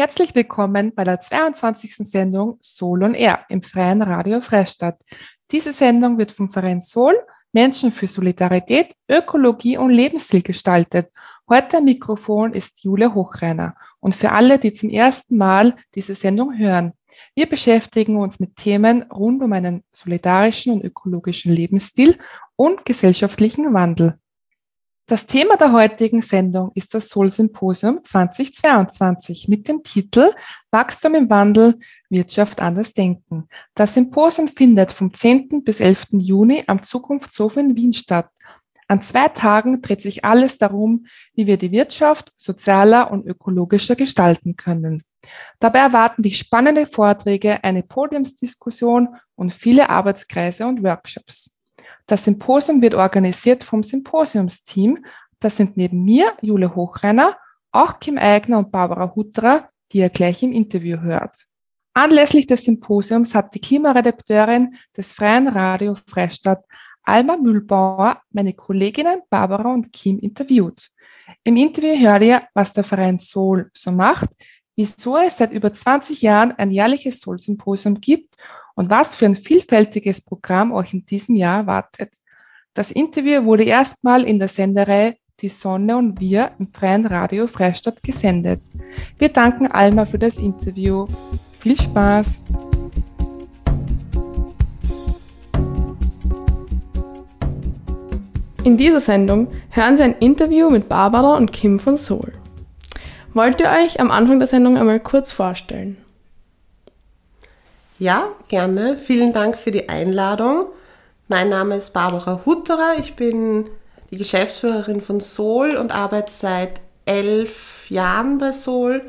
Herzlich willkommen bei der 22. Sendung Soul on Air im Freien Radio Freistadt. Diese Sendung wird vom Verein Soul Menschen für Solidarität, Ökologie und Lebensstil gestaltet. Heute am Mikrofon ist Julia Hochreiner. Und für alle, die zum ersten Mal diese Sendung hören, wir beschäftigen uns mit Themen rund um einen solidarischen und ökologischen Lebensstil und gesellschaftlichen Wandel. Das Thema der heutigen Sendung ist das Soul Symposium 2022 mit dem Titel Wachstum im Wandel, Wirtschaft anders denken. Das Symposium findet vom 10. bis 11. Juni am Zukunftshof in Wien statt. An zwei Tagen dreht sich alles darum, wie wir die Wirtschaft sozialer und ökologischer gestalten können. Dabei erwarten dich spannende Vorträge, eine Podiumsdiskussion und viele Arbeitskreise und Workshops. Das Symposium wird organisiert vom Symposiumsteam. Das sind neben mir Jule Hochrenner, auch Kim Eigner und Barbara Hutterer, die ihr gleich im Interview hört. Anlässlich des Symposiums hat die Klimaredakteurin des Freien Radio Freistadt Alma Mühlbauer meine Kolleginnen Barbara und Kim interviewt. Im Interview hört ihr, was der Verein Soul so macht, wieso es seit über 20 Jahren ein jährliches Soul-Symposium gibt und was für ein vielfältiges Programm euch in diesem Jahr erwartet. Das Interview wurde erstmal in der Senderei Die Sonne und wir im Freien Radio Freistadt gesendet. Wir danken Alma für das Interview. Viel Spaß! In dieser Sendung hören Sie ein Interview mit Barbara und Kim von Soul. Wollt ihr euch am Anfang der Sendung einmal kurz vorstellen? Ja, gerne. Vielen Dank für die Einladung. Mein Name ist Barbara Hutterer. Ich bin die Geschäftsführerin von Sol und arbeite seit elf Jahren bei Sol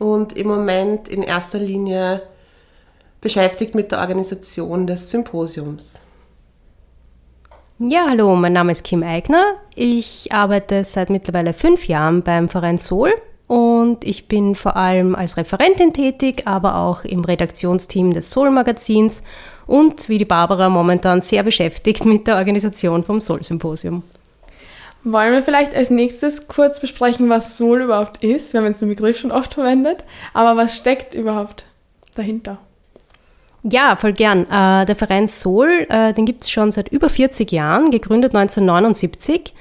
und im Moment in erster Linie beschäftigt mit der Organisation des Symposiums. Ja, hallo, mein Name ist Kim Eigner. Ich arbeite seit mittlerweile fünf Jahren beim Verein Sol und ich bin vor allem als Referentin tätig, aber auch im Redaktionsteam des Soul Magazins und wie die Barbara momentan sehr beschäftigt mit der Organisation vom Soul Symposium. Wollen wir vielleicht als nächstes kurz besprechen, was Soul überhaupt ist? Wir haben jetzt den Begriff schon oft verwendet, aber was steckt überhaupt dahinter? Ja, voll gern. Äh, der Verein Soul, äh, den gibt es schon seit über 40 Jahren, gegründet 1979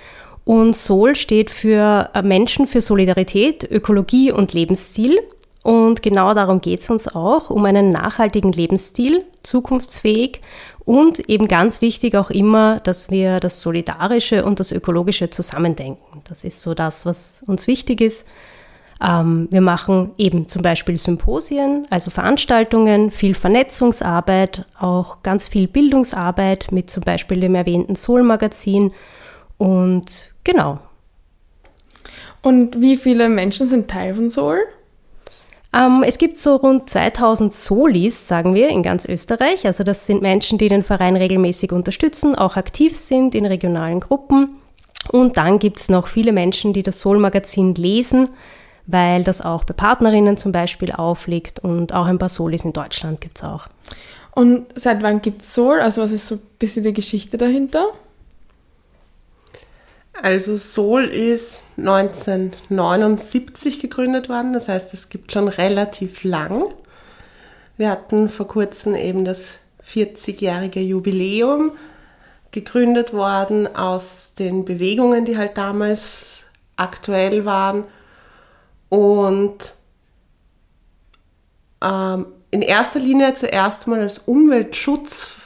und Soul steht für äh, Menschen für Solidarität, Ökologie und Lebensstil. Und genau darum geht es uns auch, um einen nachhaltigen Lebensstil, zukunftsfähig und eben ganz wichtig auch immer, dass wir das Solidarische und das Ökologische zusammendenken. Das ist so das, was uns wichtig ist. Ähm, wir machen eben zum Beispiel Symposien, also Veranstaltungen, viel Vernetzungsarbeit, auch ganz viel Bildungsarbeit mit zum Beispiel dem erwähnten Soul-Magazin und genau. Und wie viele Menschen sind Teil von Soul? Ähm, es gibt so rund 2000 Solis, sagen wir, in ganz Österreich. Also das sind Menschen, die den Verein regelmäßig unterstützen, auch aktiv sind in regionalen Gruppen. Und dann gibt es noch viele Menschen, die das Soul-Magazin lesen, weil das auch bei Partnerinnen zum Beispiel aufliegt und auch ein paar Solis in Deutschland gibt es auch. Und seit wann gibt es Soul? Also was ist so ein bisschen die Geschichte dahinter? Also Sol ist 1979 gegründet worden, das heißt, es gibt schon relativ lang. Wir hatten vor kurzem eben das 40-jährige Jubiläum gegründet worden aus den Bewegungen, die halt damals aktuell waren. Und ähm, in erster Linie zuerst mal als Umweltschutz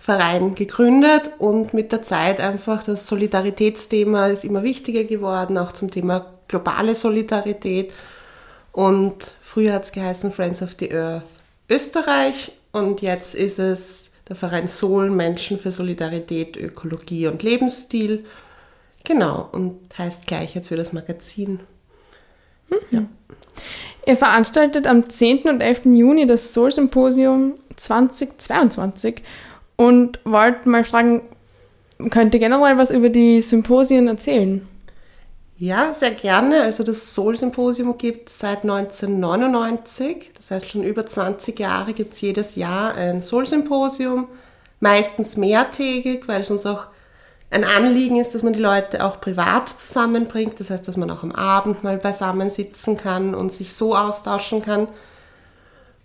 Verein gegründet und mit der Zeit einfach das Solidaritätsthema ist immer wichtiger geworden, auch zum Thema globale Solidarität. Und früher hat es geheißen Friends of the Earth Österreich und jetzt ist es der Verein Soul Menschen für Solidarität, Ökologie und Lebensstil. Genau, und heißt gleich jetzt für das Magazin. Mhm. Ja. Ihr veranstaltet am 10. und 11. Juni das Soul Symposium 2022 und wollt mal fragen, könnt ihr generell was über die Symposien erzählen? Ja, sehr gerne. Also das Soul-Symposium gibt es seit 1999. Das heißt, schon über 20 Jahre gibt es jedes Jahr ein Soul-Symposium. Meistens mehrtägig, weil es uns auch ein Anliegen ist, dass man die Leute auch privat zusammenbringt. Das heißt, dass man auch am Abend mal beisammen sitzen kann und sich so austauschen kann.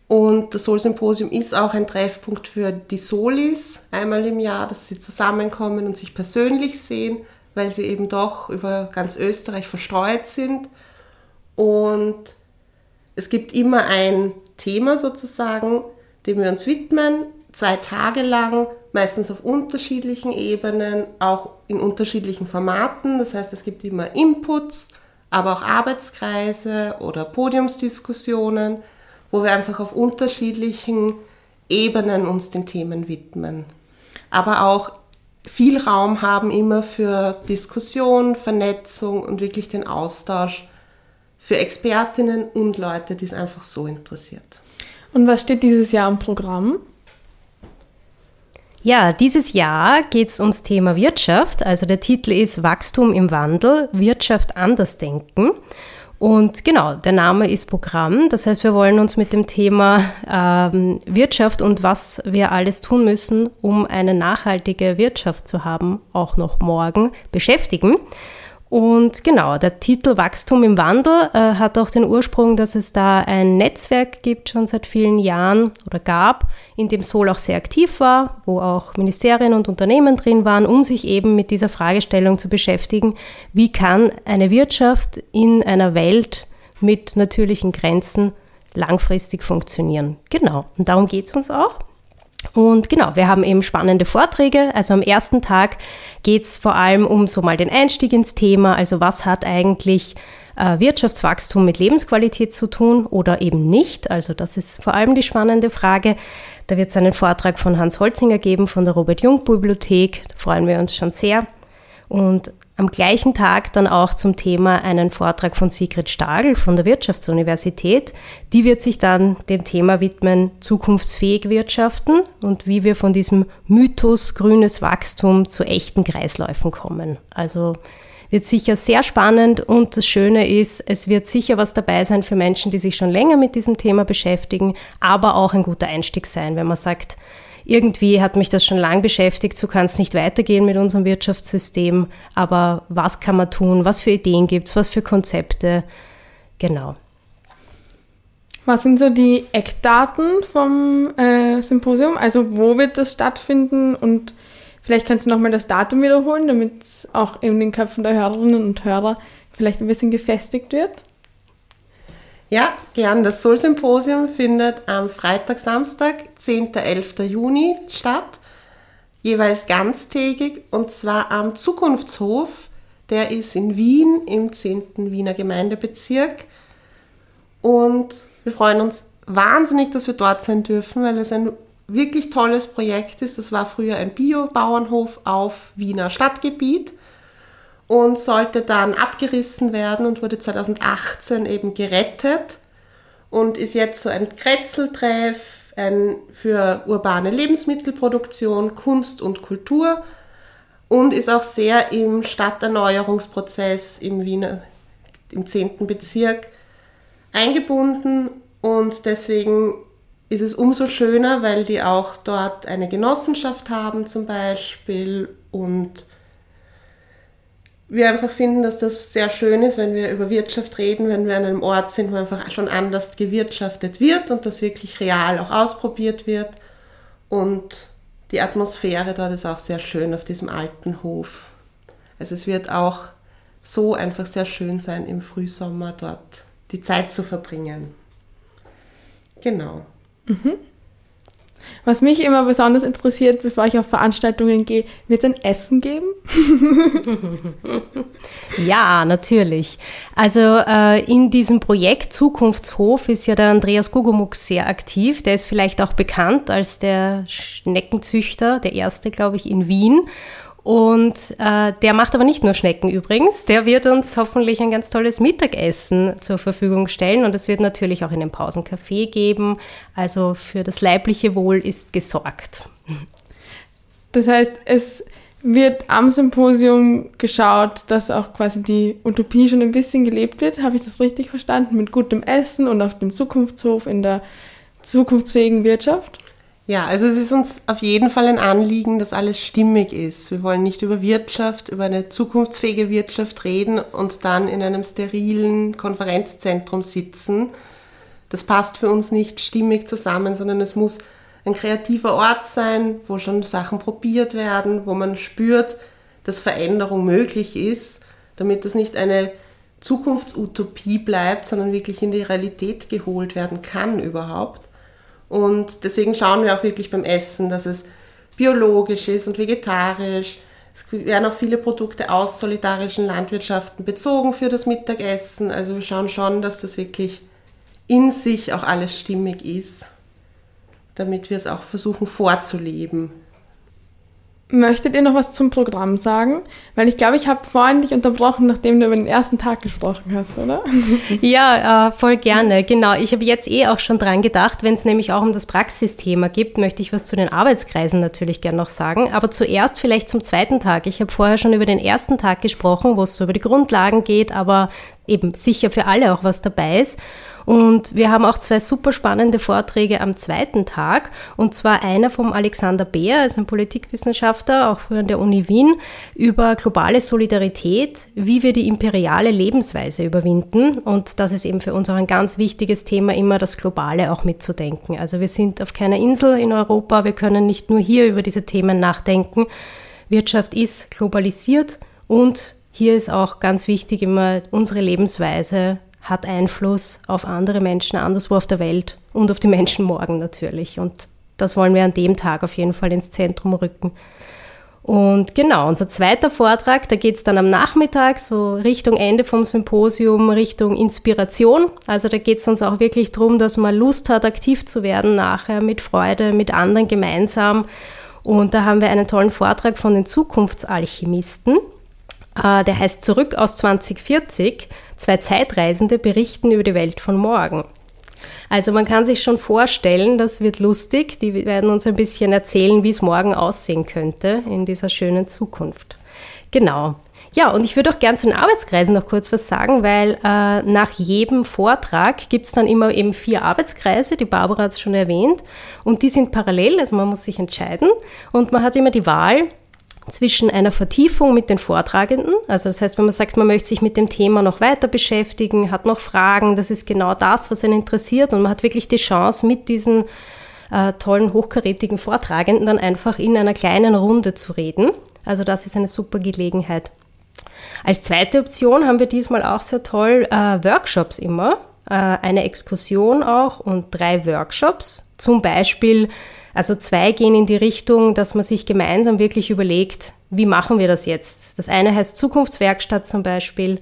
Und das Soul-Symposium ist auch ein Treffpunkt für die Solis einmal im Jahr, dass sie zusammenkommen und sich persönlich sehen weil sie eben doch über ganz Österreich verstreut sind. Und es gibt immer ein Thema sozusagen, dem wir uns widmen, zwei Tage lang, meistens auf unterschiedlichen Ebenen, auch in unterschiedlichen Formaten. Das heißt, es gibt immer Inputs, aber auch Arbeitskreise oder Podiumsdiskussionen, wo wir einfach auf unterschiedlichen Ebenen uns den Themen widmen. Aber auch viel Raum haben immer für Diskussion, Vernetzung und wirklich den Austausch für Expertinnen und Leute, die es einfach so interessiert. Und was steht dieses Jahr im Programm? Ja, dieses Jahr geht es ums Thema Wirtschaft. Also der Titel ist Wachstum im Wandel, Wirtschaft anders denken. Und genau, der Name ist Programm. Das heißt, wir wollen uns mit dem Thema ähm, Wirtschaft und was wir alles tun müssen, um eine nachhaltige Wirtschaft zu haben, auch noch morgen beschäftigen. Und genau, der Titel Wachstum im Wandel äh, hat auch den Ursprung, dass es da ein Netzwerk gibt, schon seit vielen Jahren oder gab, in dem Sol auch sehr aktiv war, wo auch Ministerien und Unternehmen drin waren, um sich eben mit dieser Fragestellung zu beschäftigen, wie kann eine Wirtschaft in einer Welt mit natürlichen Grenzen langfristig funktionieren. Genau, und darum geht es uns auch. Und genau, wir haben eben spannende Vorträge. Also am ersten Tag geht es vor allem um so mal den Einstieg ins Thema. Also was hat eigentlich äh, Wirtschaftswachstum mit Lebensqualität zu tun oder eben nicht? Also das ist vor allem die spannende Frage. Da wird es einen Vortrag von Hans Holzinger geben von der Robert Jung Bibliothek. Da freuen wir uns schon sehr. Und am gleichen Tag dann auch zum Thema einen Vortrag von Sigrid Stagel von der Wirtschaftsuniversität. Die wird sich dann dem Thema widmen, zukunftsfähig wirtschaften und wie wir von diesem Mythos grünes Wachstum zu echten Kreisläufen kommen. Also wird sicher sehr spannend und das Schöne ist, es wird sicher was dabei sein für Menschen, die sich schon länger mit diesem Thema beschäftigen, aber auch ein guter Einstieg sein, wenn man sagt, irgendwie hat mich das schon lang beschäftigt, so kann es nicht weitergehen mit unserem Wirtschaftssystem, aber was kann man tun, was für Ideen gibt es, was für Konzepte, genau. Was sind so die Eckdaten vom äh, Symposium? Also wo wird das stattfinden und vielleicht kannst du nochmal das Datum wiederholen, damit es auch in den Köpfen der Hörerinnen und Hörer vielleicht ein bisschen gefestigt wird? Ja, gern. Das Soul-Symposium findet am Freitag, Samstag, 10. 11. Juni statt, jeweils ganztägig und zwar am Zukunftshof. Der ist in Wien im 10. Wiener Gemeindebezirk. Und wir freuen uns wahnsinnig, dass wir dort sein dürfen, weil es ein wirklich tolles Projekt ist. Das war früher ein Bio-Bauernhof auf Wiener Stadtgebiet und sollte dann abgerissen werden und wurde 2018 eben gerettet und ist jetzt so ein Kretzeltreff ein, für urbane Lebensmittelproduktion, Kunst und Kultur und ist auch sehr im Stadterneuerungsprozess im Wiener, im 10. Bezirk eingebunden und deswegen ist es umso schöner, weil die auch dort eine Genossenschaft haben zum Beispiel und wir einfach finden, dass das sehr schön ist, wenn wir über Wirtschaft reden, wenn wir an einem Ort sind, wo einfach schon anders gewirtschaftet wird und das wirklich real auch ausprobiert wird. Und die Atmosphäre dort ist auch sehr schön auf diesem alten Hof. Also es wird auch so einfach sehr schön sein, im Frühsommer dort die Zeit zu verbringen. Genau. Mhm. Was mich immer besonders interessiert, bevor ich auf Veranstaltungen gehe, wird es ein Essen geben? ja, natürlich. Also äh, in diesem Projekt Zukunftshof ist ja der Andreas Gugumuk sehr aktiv. Der ist vielleicht auch bekannt als der Schneckenzüchter, der erste, glaube ich, in Wien. Und äh, der macht aber nicht nur Schnecken übrigens, der wird uns hoffentlich ein ganz tolles Mittagessen zur Verfügung stellen und es wird natürlich auch in den Pausen Kaffee geben. Also für das leibliche Wohl ist gesorgt. Das heißt, es wird am Symposium geschaut, dass auch quasi die Utopie schon ein bisschen gelebt wird. Habe ich das richtig verstanden? Mit gutem Essen und auf dem Zukunftshof in der zukunftsfähigen Wirtschaft? Ja, also es ist uns auf jeden Fall ein Anliegen, dass alles stimmig ist. Wir wollen nicht über Wirtschaft, über eine zukunftsfähige Wirtschaft reden und dann in einem sterilen Konferenzzentrum sitzen. Das passt für uns nicht stimmig zusammen, sondern es muss ein kreativer Ort sein, wo schon Sachen probiert werden, wo man spürt, dass Veränderung möglich ist, damit das nicht eine Zukunftsutopie bleibt, sondern wirklich in die Realität geholt werden kann überhaupt. Und deswegen schauen wir auch wirklich beim Essen, dass es biologisch ist und vegetarisch. Es werden auch viele Produkte aus solidarischen Landwirtschaften bezogen für das Mittagessen. Also wir schauen schon, dass das wirklich in sich auch alles stimmig ist, damit wir es auch versuchen vorzuleben. Möchtet ihr noch was zum Programm sagen? Weil ich glaube, ich habe vorhin dich unterbrochen, nachdem du über den ersten Tag gesprochen hast, oder? Ja, äh, voll gerne. Genau. Ich habe jetzt eh auch schon dran gedacht, wenn es nämlich auch um das Praxisthema gibt, möchte ich was zu den Arbeitskreisen natürlich gerne noch sagen. Aber zuerst vielleicht zum zweiten Tag. Ich habe vorher schon über den ersten Tag gesprochen, wo es so über die Grundlagen geht, aber eben sicher für alle auch was dabei ist. Und wir haben auch zwei super spannende Vorträge am zweiten Tag. Und zwar einer vom Alexander Beer, er ist ein Politikwissenschaftler, auch früher an der Uni Wien, über globale Solidarität, wie wir die imperiale Lebensweise überwinden. Und das ist eben für uns auch ein ganz wichtiges Thema, immer das Globale auch mitzudenken. Also wir sind auf keiner Insel in Europa, wir können nicht nur hier über diese Themen nachdenken. Wirtschaft ist globalisiert und hier ist auch ganz wichtig immer unsere Lebensweise hat Einfluss auf andere Menschen anderswo auf der Welt und auf die Menschen morgen natürlich. Und das wollen wir an dem Tag auf jeden Fall ins Zentrum rücken. Und genau, unser zweiter Vortrag, da geht es dann am Nachmittag, so Richtung Ende vom Symposium, Richtung Inspiration. Also da geht es uns auch wirklich darum, dass man Lust hat, aktiv zu werden nachher mit Freude, mit anderen gemeinsam. Und da haben wir einen tollen Vortrag von den Zukunftsalchemisten. Äh, der heißt Zurück aus 2040. Zwei Zeitreisende berichten über die Welt von morgen. Also man kann sich schon vorstellen, das wird lustig. Die werden uns ein bisschen erzählen, wie es morgen aussehen könnte in dieser schönen Zukunft. Genau. Ja, und ich würde auch gern zu den Arbeitskreisen noch kurz was sagen, weil äh, nach jedem Vortrag gibt es dann immer eben vier Arbeitskreise, die Barbara hat es schon erwähnt, und die sind parallel, also man muss sich entscheiden und man hat immer die Wahl, zwischen einer Vertiefung mit den Vortragenden, also das heißt, wenn man sagt, man möchte sich mit dem Thema noch weiter beschäftigen, hat noch Fragen, das ist genau das, was einen interessiert und man hat wirklich die Chance, mit diesen äh, tollen, hochkarätigen Vortragenden dann einfach in einer kleinen Runde zu reden. Also das ist eine super Gelegenheit. Als zweite Option haben wir diesmal auch sehr toll äh, Workshops immer, äh, eine Exkursion auch und drei Workshops, zum Beispiel also zwei gehen in die Richtung, dass man sich gemeinsam wirklich überlegt, wie machen wir das jetzt? Das eine heißt Zukunftswerkstatt zum Beispiel.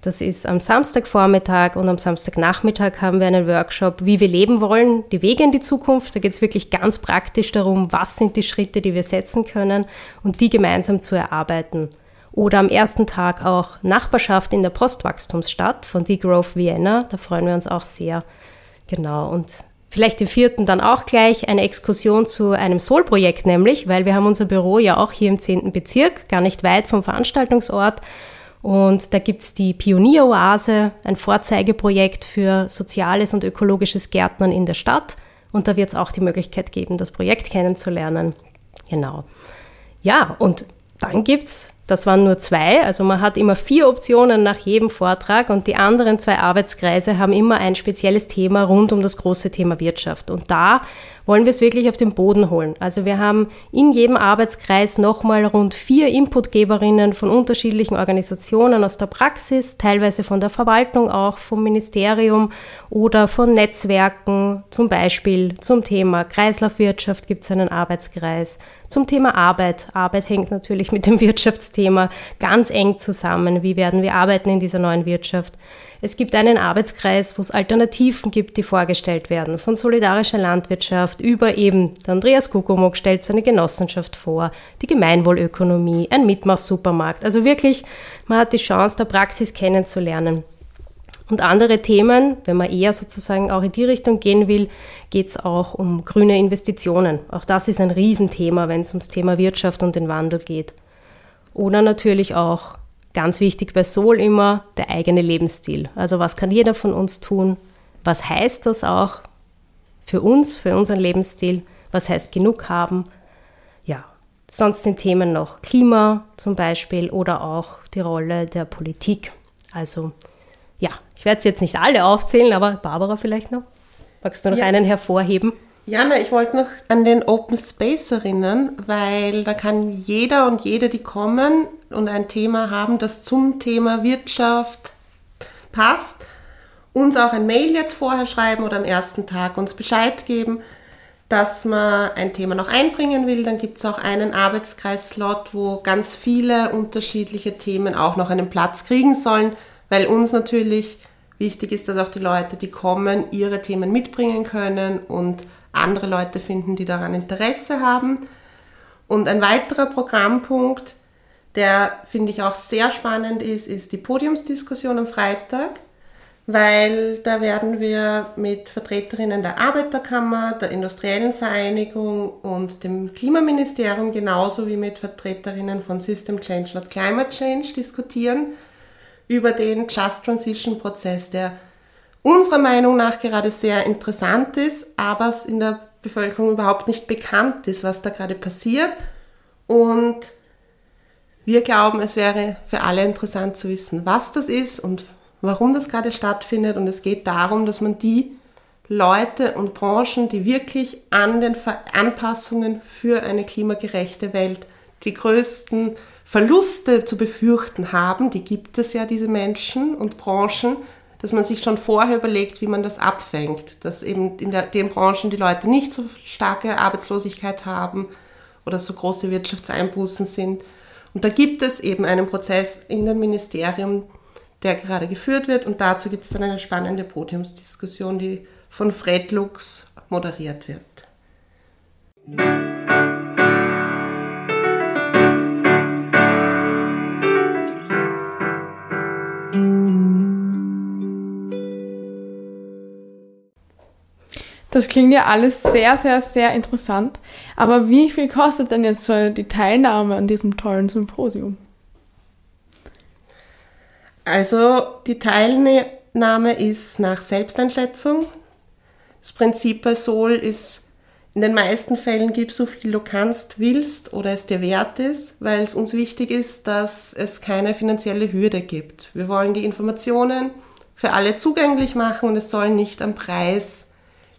Das ist am Samstagvormittag und am Samstagnachmittag haben wir einen Workshop, wie wir leben wollen, die Wege in die Zukunft. Da geht es wirklich ganz praktisch darum, was sind die Schritte, die wir setzen können und die gemeinsam zu erarbeiten. Oder am ersten Tag auch Nachbarschaft in der Postwachstumsstadt von Degrowth Vienna. Da freuen wir uns auch sehr. Genau. Und Vielleicht im vierten dann auch gleich eine Exkursion zu einem Sol-Projekt nämlich, weil wir haben unser Büro ja auch hier im zehnten Bezirk, gar nicht weit vom Veranstaltungsort. Und da gibt's die Pionieroase, ein Vorzeigeprojekt für soziales und ökologisches Gärtnern in der Stadt. Und da wird es auch die Möglichkeit geben, das Projekt kennenzulernen. Genau. Ja, und dann gibt's das waren nur zwei, also man hat immer vier Optionen nach jedem Vortrag und die anderen zwei Arbeitskreise haben immer ein spezielles Thema rund um das große Thema Wirtschaft. Und da wollen wir es wirklich auf den Boden holen. Also wir haben in jedem Arbeitskreis nochmal rund vier Inputgeberinnen von unterschiedlichen Organisationen aus der Praxis, teilweise von der Verwaltung auch, vom Ministerium oder von Netzwerken, zum Beispiel zum Thema Kreislaufwirtschaft gibt es einen Arbeitskreis, zum Thema Arbeit. Arbeit hängt natürlich mit dem Wirtschaftsthema ganz eng zusammen. Wie werden wir arbeiten in dieser neuen Wirtschaft? Es gibt einen Arbeitskreis, wo es Alternativen gibt, die vorgestellt werden, von solidarischer Landwirtschaft über eben, der Andreas Kukumok stellt seine Genossenschaft vor, die Gemeinwohlökonomie, ein Mitmachsupermarkt. Also wirklich, man hat die Chance, der Praxis kennenzulernen. Und andere Themen, wenn man eher sozusagen auch in die Richtung gehen will, geht es auch um grüne Investitionen. Auch das ist ein Riesenthema, wenn es ums Thema Wirtschaft und den Wandel geht. Oder natürlich auch Ganz wichtig bei Soul immer der eigene Lebensstil. Also was kann jeder von uns tun? Was heißt das auch für uns, für unseren Lebensstil? Was heißt genug haben? Ja, sonst sind Themen noch Klima zum Beispiel oder auch die Rolle der Politik. Also ja, ich werde es jetzt nicht alle aufzählen, aber Barbara vielleicht noch. Magst du noch ja. einen hervorheben? Jana, ich wollte noch an den Open Space erinnern, weil da kann jeder und jede, die kommen und ein Thema haben, das zum Thema Wirtschaft passt, uns auch ein Mail jetzt vorher schreiben oder am ersten Tag uns Bescheid geben, dass man ein Thema noch einbringen will. Dann gibt es auch einen Arbeitskreis-Slot, wo ganz viele unterschiedliche Themen auch noch einen Platz kriegen sollen, weil uns natürlich wichtig ist, dass auch die Leute, die kommen, ihre Themen mitbringen können und andere Leute finden, die daran Interesse haben. Und ein weiterer Programmpunkt, der finde ich auch sehr spannend ist, ist die Podiumsdiskussion am Freitag, weil da werden wir mit Vertreterinnen der Arbeiterkammer, der Industriellen Vereinigung und dem Klimaministerium genauso wie mit Vertreterinnen von System Change und Climate Change diskutieren über den Just Transition Prozess, der unserer Meinung nach gerade sehr interessant ist, aber es in der Bevölkerung überhaupt nicht bekannt ist, was da gerade passiert. Und wir glauben, es wäre für alle interessant zu wissen, was das ist und warum das gerade stattfindet. Und es geht darum, dass man die Leute und Branchen, die wirklich an den Anpassungen für eine klimagerechte Welt die größten Verluste zu befürchten haben, die gibt es ja, diese Menschen und Branchen, dass man sich schon vorher überlegt, wie man das abfängt, dass eben in der, den Branchen die Leute nicht so starke Arbeitslosigkeit haben oder so große Wirtschaftseinbußen sind. Und da gibt es eben einen Prozess in dem Ministerium, der gerade geführt wird und dazu gibt es dann eine spannende Podiumsdiskussion, die von Fred Lux moderiert wird. Das klingt ja alles sehr, sehr, sehr interessant. Aber wie viel kostet denn jetzt so die Teilnahme an diesem tollen Symposium? Also die Teilnahme ist nach Selbsteinschätzung. Das Prinzip bei Sol ist, in den meisten Fällen gib so viel du kannst, willst oder es dir wert ist, weil es uns wichtig ist, dass es keine finanzielle Hürde gibt. Wir wollen die Informationen für alle zugänglich machen und es soll nicht am Preis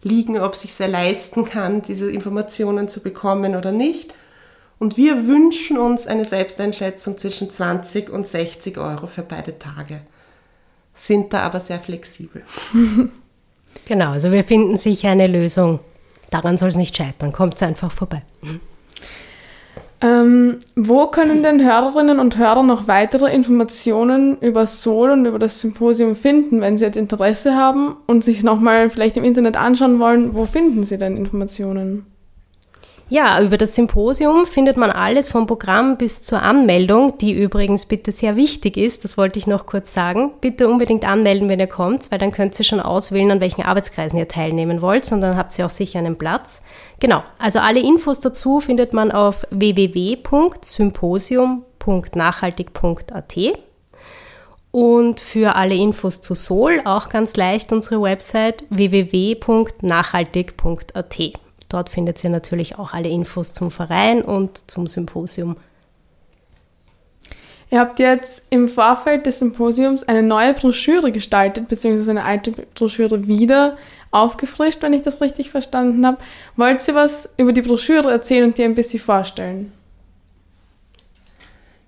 liegen, ob sich wer leisten kann, diese Informationen zu bekommen oder nicht. Und wir wünschen uns eine Selbsteinschätzung zwischen 20 und 60 Euro für beide Tage, sind da aber sehr flexibel. Genau, also wir finden sicher eine Lösung. Daran soll es nicht scheitern, kommt es einfach vorbei. Ähm, wo können denn Hörerinnen und Hörer noch weitere Informationen über Sol und über das Symposium finden, wenn sie jetzt Interesse haben und sich nochmal vielleicht im Internet anschauen wollen? Wo finden sie denn Informationen? Ja, über das Symposium findet man alles vom Programm bis zur Anmeldung, die übrigens bitte sehr wichtig ist, das wollte ich noch kurz sagen. Bitte unbedingt anmelden, wenn ihr kommt, weil dann könnt ihr schon auswählen, an welchen Arbeitskreisen ihr teilnehmen wollt und dann habt ihr auch sicher einen Platz. Genau, also alle Infos dazu findet man auf www.symposium.nachhaltig.at. Und für alle Infos zu Sol auch ganz leicht unsere Website www.nachhaltig.at. Dort findet ihr natürlich auch alle Infos zum Verein und zum Symposium. Ihr habt jetzt im Vorfeld des Symposiums eine neue Broschüre gestaltet, beziehungsweise eine alte Broschüre wieder aufgefrischt, wenn ich das richtig verstanden habe. Wollt ihr was über die Broschüre erzählen und dir ein bisschen vorstellen?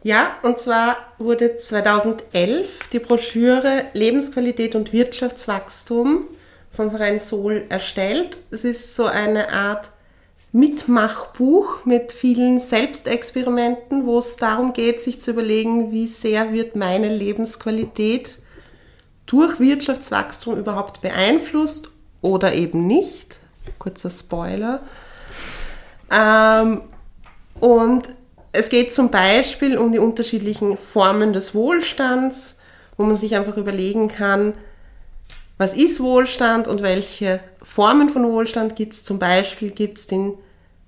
Ja, und zwar wurde 2011 die Broschüre Lebensqualität und Wirtschaftswachstum vom Verein Sol erstellt. Es ist so eine Art Mitmachbuch mit vielen Selbstexperimenten, wo es darum geht, sich zu überlegen, wie sehr wird meine Lebensqualität durch Wirtschaftswachstum überhaupt beeinflusst oder eben nicht. Kurzer Spoiler. Ähm, und es geht zum Beispiel um die unterschiedlichen Formen des Wohlstands, wo man sich einfach überlegen kann, was ist Wohlstand und welche Formen von Wohlstand gibt es. Zum Beispiel gibt es den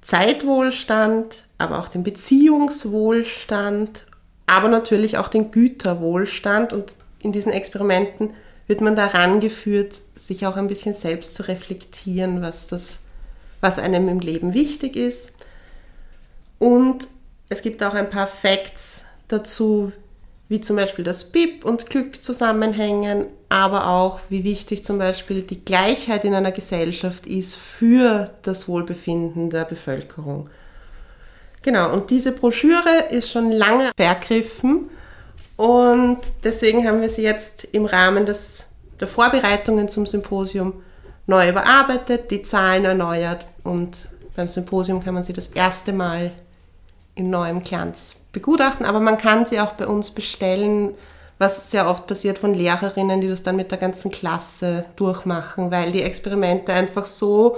Zeitwohlstand, aber auch den Beziehungswohlstand, aber natürlich auch den Güterwohlstand. Und in diesen Experimenten wird man daran geführt, sich auch ein bisschen selbst zu reflektieren, was, das, was einem im Leben wichtig ist. Und es gibt auch ein paar Facts dazu, wie zum Beispiel das BIP und Glück zusammenhängen, aber auch wie wichtig zum Beispiel die Gleichheit in einer Gesellschaft ist für das Wohlbefinden der Bevölkerung. Genau, und diese Broschüre ist schon lange vergriffen und deswegen haben wir sie jetzt im Rahmen des, der Vorbereitungen zum Symposium neu überarbeitet, die Zahlen erneuert und beim Symposium kann man sie das erste Mal in neuem Glanz begutachten, aber man kann sie auch bei uns bestellen, was sehr oft passiert von Lehrerinnen, die das dann mit der ganzen Klasse durchmachen, weil die Experimente einfach so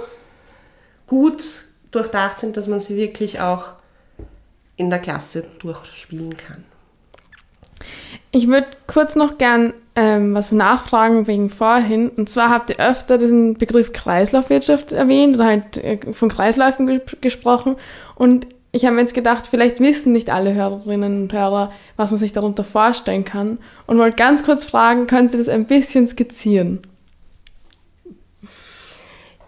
gut durchdacht sind, dass man sie wirklich auch in der Klasse durchspielen kann. Ich würde kurz noch gern ähm, was nachfragen wegen vorhin. Und zwar habt ihr öfter den Begriff Kreislaufwirtschaft erwähnt oder halt äh, von Kreisläufen ge gesprochen. Und ich habe mir jetzt gedacht, vielleicht wissen nicht alle Hörerinnen und Hörer, was man sich darunter vorstellen kann. Und wollte ganz kurz fragen, könnt ihr das ein bisschen skizzieren?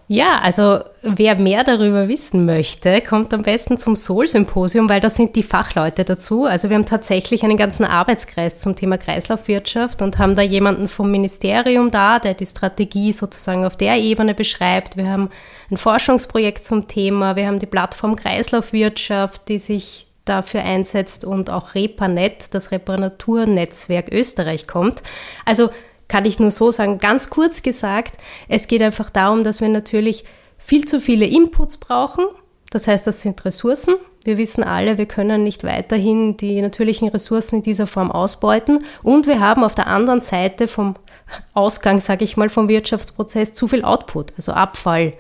Ja, also wer mehr darüber wissen möchte, kommt am besten zum Soul-Symposium, weil da sind die Fachleute dazu. Also wir haben tatsächlich einen ganzen Arbeitskreis zum Thema Kreislaufwirtschaft und haben da jemanden vom Ministerium da, der die Strategie sozusagen auf der Ebene beschreibt. Wir haben ein Forschungsprojekt zum Thema, wir haben die Plattform Kreislaufwirtschaft, die sich dafür einsetzt und auch Repanet, das Reparaturnetzwerk Österreich kommt. Also kann ich nur so sagen, ganz kurz gesagt, es geht einfach darum, dass wir natürlich viel zu viele Inputs brauchen. Das heißt, das sind Ressourcen. Wir wissen alle, wir können nicht weiterhin die natürlichen Ressourcen in dieser Form ausbeuten. Und wir haben auf der anderen Seite vom Ausgang, sage ich mal, vom Wirtschaftsprozess zu viel Output, also Abfall.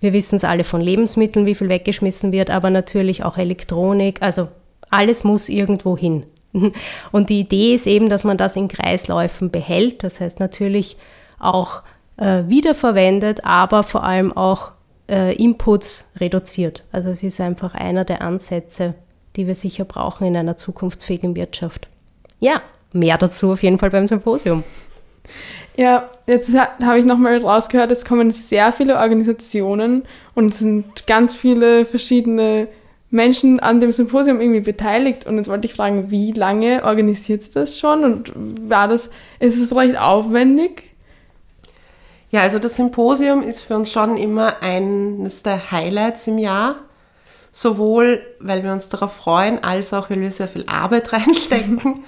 Wir wissen es alle von Lebensmitteln, wie viel weggeschmissen wird, aber natürlich auch Elektronik. Also alles muss irgendwo hin. Und die Idee ist eben, dass man das in Kreisläufen behält, das heißt natürlich auch äh, wiederverwendet, aber vor allem auch äh, Inputs reduziert. Also es ist einfach einer der Ansätze, die wir sicher brauchen in einer zukunftsfähigen Wirtschaft. Ja, mehr dazu auf jeden Fall beim Symposium. Ja, jetzt habe ich nochmal rausgehört, es kommen sehr viele Organisationen und es sind ganz viele verschiedene Menschen an dem Symposium irgendwie beteiligt. Und jetzt wollte ich fragen, wie lange organisiert sie das schon und war das, ist es recht aufwendig? Ja, also das Symposium ist für uns schon immer eines der Highlights im Jahr. Sowohl, weil wir uns darauf freuen, als auch, weil wir sehr viel Arbeit reinstecken.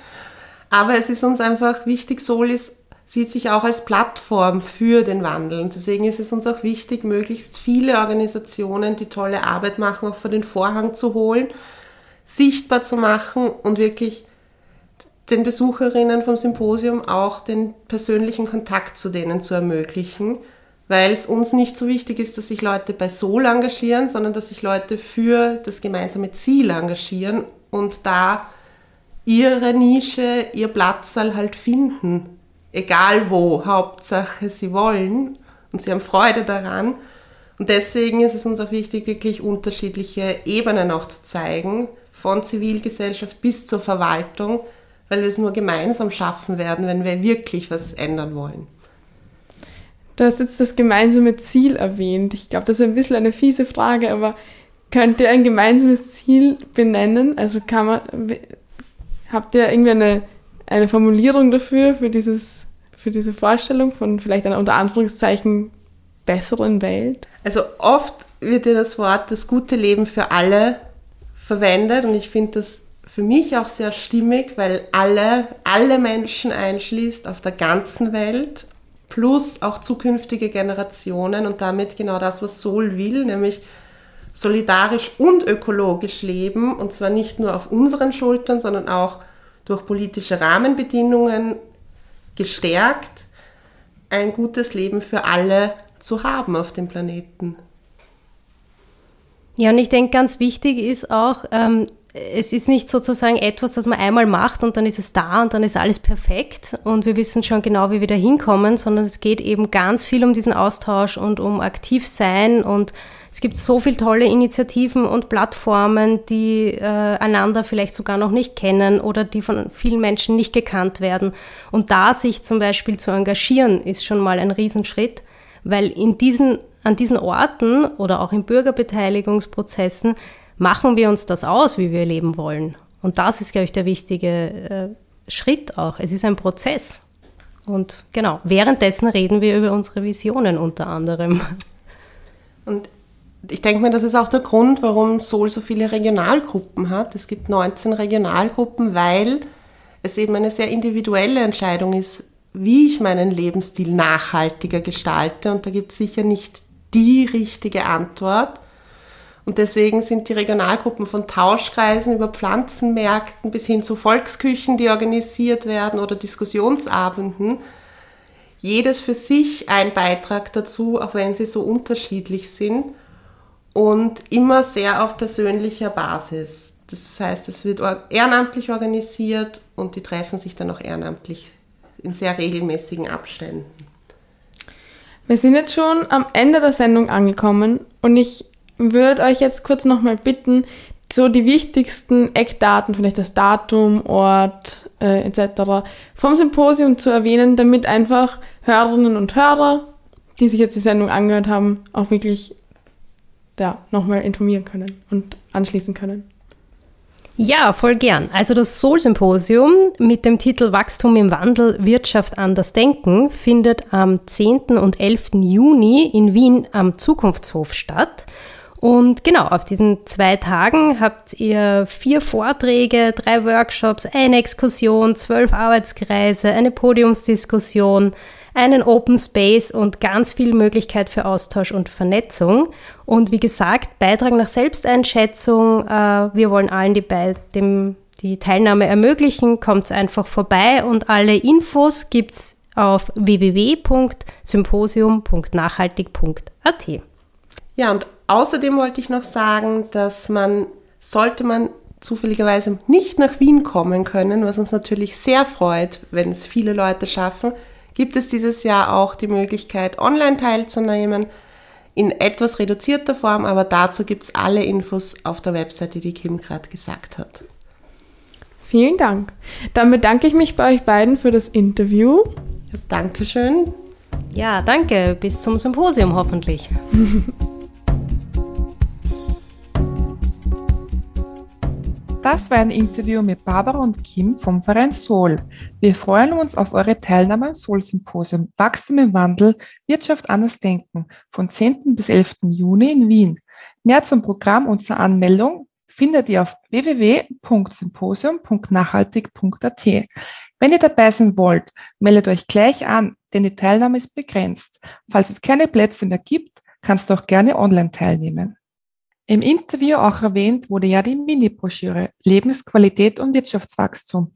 Aber es ist uns einfach wichtig, Solis sieht sich auch als Plattform für den Wandel. Und deswegen ist es uns auch wichtig, möglichst viele Organisationen, die tolle Arbeit machen, auch vor den Vorhang zu holen, sichtbar zu machen und wirklich den Besucherinnen vom Symposium auch den persönlichen Kontakt zu denen zu ermöglichen, weil es uns nicht so wichtig ist, dass sich Leute bei Sol engagieren, sondern dass sich Leute für das gemeinsame Ziel engagieren und da ihre Nische, ihr Platzsaal halt finden egal wo, Hauptsache sie wollen und sie haben Freude daran. Und deswegen ist es uns auch wichtig, wirklich unterschiedliche Ebenen auch zu zeigen, von Zivilgesellschaft bis zur Verwaltung, weil wir es nur gemeinsam schaffen werden, wenn wir wirklich was ändern wollen. Du hast jetzt das gemeinsame Ziel erwähnt. Ich glaube, das ist ein bisschen eine fiese Frage, aber könnt ihr ein gemeinsames Ziel benennen? Also kann man, habt ihr irgendwie eine eine Formulierung dafür, für, dieses, für diese Vorstellung von vielleicht einer unter Anführungszeichen besseren Welt? Also oft wird ja das Wort das gute Leben für alle verwendet und ich finde das für mich auch sehr stimmig, weil alle, alle Menschen einschließt auf der ganzen Welt plus auch zukünftige Generationen und damit genau das, was Sol will, nämlich solidarisch und ökologisch leben, und zwar nicht nur auf unseren Schultern, sondern auch durch politische Rahmenbedingungen gestärkt, ein gutes Leben für alle zu haben auf dem Planeten. Ja, und ich denke, ganz wichtig ist auch, ähm, es ist nicht sozusagen etwas, das man einmal macht und dann ist es da und dann ist alles perfekt und wir wissen schon genau, wie wir da hinkommen, sondern es geht eben ganz viel um diesen Austausch und um aktiv sein und es gibt so viele tolle Initiativen und Plattformen, die äh, einander vielleicht sogar noch nicht kennen oder die von vielen Menschen nicht gekannt werden. Und da sich zum Beispiel zu engagieren, ist schon mal ein Riesenschritt, weil in diesen, an diesen Orten oder auch in Bürgerbeteiligungsprozessen machen wir uns das aus, wie wir leben wollen. Und das ist, glaube ich, der wichtige äh, Schritt auch. Es ist ein Prozess. Und genau, währenddessen reden wir über unsere Visionen unter anderem. Und ich denke mir, das ist auch der Grund, warum Sol so viele Regionalgruppen hat. Es gibt 19 Regionalgruppen, weil es eben eine sehr individuelle Entscheidung ist, wie ich meinen Lebensstil nachhaltiger gestalte. Und da gibt es sicher nicht die richtige Antwort. Und deswegen sind die Regionalgruppen von Tauschkreisen über Pflanzenmärkten bis hin zu Volksküchen, die organisiert werden oder Diskussionsabenden, jedes für sich ein Beitrag dazu, auch wenn sie so unterschiedlich sind und immer sehr auf persönlicher Basis. Das heißt, es wird ehrenamtlich organisiert und die treffen sich dann auch ehrenamtlich in sehr regelmäßigen Abständen. Wir sind jetzt schon am Ende der Sendung angekommen und ich würde euch jetzt kurz nochmal bitten, so die wichtigsten Eckdaten, vielleicht das Datum, Ort äh, etc. vom Symposium zu erwähnen, damit einfach Hörerinnen und Hörer, die sich jetzt die Sendung angehört haben, auch wirklich ja, nochmal informieren können und anschließen können. Ja, voll gern. Also das Soul-Symposium mit dem Titel Wachstum im Wandel, Wirtschaft anders denken findet am 10. und 11. Juni in Wien am Zukunftshof statt. Und genau, auf diesen zwei Tagen habt ihr vier Vorträge, drei Workshops, eine Exkursion, zwölf Arbeitskreise, eine Podiumsdiskussion, einen Open Space und ganz viel Möglichkeit für Austausch und Vernetzung. Und wie gesagt, Beitrag nach Selbsteinschätzung. Äh, wir wollen allen die, dem, die Teilnahme ermöglichen. Kommt einfach vorbei und alle Infos gibt's auf www.symposium.nachhaltig.at. Ja, und außerdem wollte ich noch sagen, dass man, sollte man zufälligerweise nicht nach Wien kommen können, was uns natürlich sehr freut, wenn es viele Leute schaffen, gibt es dieses Jahr auch die Möglichkeit, online teilzunehmen, in etwas reduzierter Form, aber dazu gibt es alle Infos auf der Webseite, die Kim gerade gesagt hat. Vielen Dank. Dann bedanke ich mich bei euch beiden für das Interview. Dankeschön. Ja, danke. Bis zum Symposium hoffentlich. Das war ein Interview mit Barbara und Kim vom Verein Sol. Wir freuen uns auf eure Teilnahme am Sol-Symposium Wachstum im Wandel, Wirtschaft anders denken von 10. bis 11. Juni in Wien. Mehr zum Programm und zur Anmeldung findet ihr auf www.symposium.nachhaltig.at. Wenn ihr dabei sein wollt, meldet euch gleich an, denn die Teilnahme ist begrenzt. Falls es keine Plätze mehr gibt, kannst du auch gerne online teilnehmen. Im Interview auch erwähnt wurde ja die Mini-Broschüre Lebensqualität und Wirtschaftswachstum.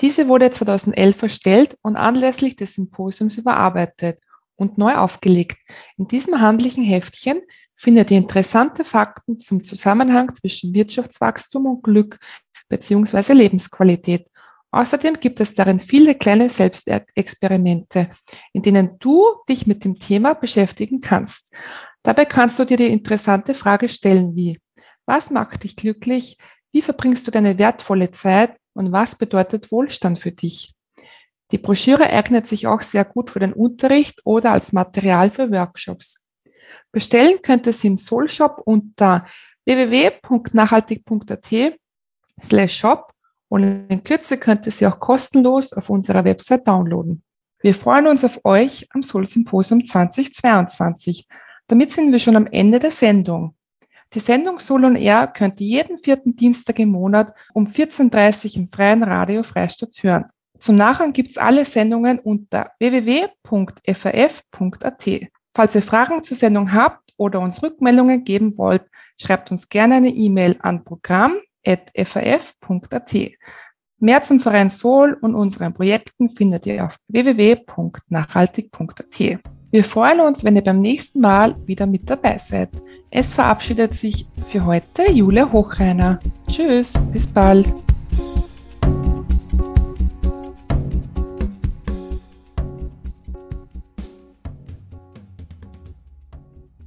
Diese wurde 2011 erstellt und anlässlich des Symposiums überarbeitet und neu aufgelegt. In diesem handlichen Heftchen findet ihr interessante Fakten zum Zusammenhang zwischen Wirtschaftswachstum und Glück bzw. Lebensqualität. Außerdem gibt es darin viele kleine Selbstexperimente, in denen du dich mit dem Thema beschäftigen kannst. Dabei kannst du dir die interessante Frage stellen wie, was macht dich glücklich? Wie verbringst du deine wertvolle Zeit? Und was bedeutet Wohlstand für dich? Die Broschüre eignet sich auch sehr gut für den Unterricht oder als Material für Workshops. Bestellen könnt ihr sie im Soulshop unter www.nachhaltig.at slash shop und in Kürze könnt ihr sie auch kostenlos auf unserer Website downloaden. Wir freuen uns auf euch am Soul Symposium 2022. Damit sind wir schon am Ende der Sendung. Die Sendung Sol on Air könnt ihr jeden vierten Dienstag im Monat um 14.30 Uhr im freien Radio Freistadt hören. Zum Nachhören gibt's alle Sendungen unter www.faf.at. Falls ihr Fragen zur Sendung habt oder uns Rückmeldungen geben wollt, schreibt uns gerne eine E-Mail an programm.faf.at. Mehr zum Verein Sol und unseren Projekten findet ihr auf www.nachhaltig.at. Wir freuen uns, wenn ihr beim nächsten Mal wieder mit dabei seid. Es verabschiedet sich für heute Julia Hochreiner. Tschüss, bis bald.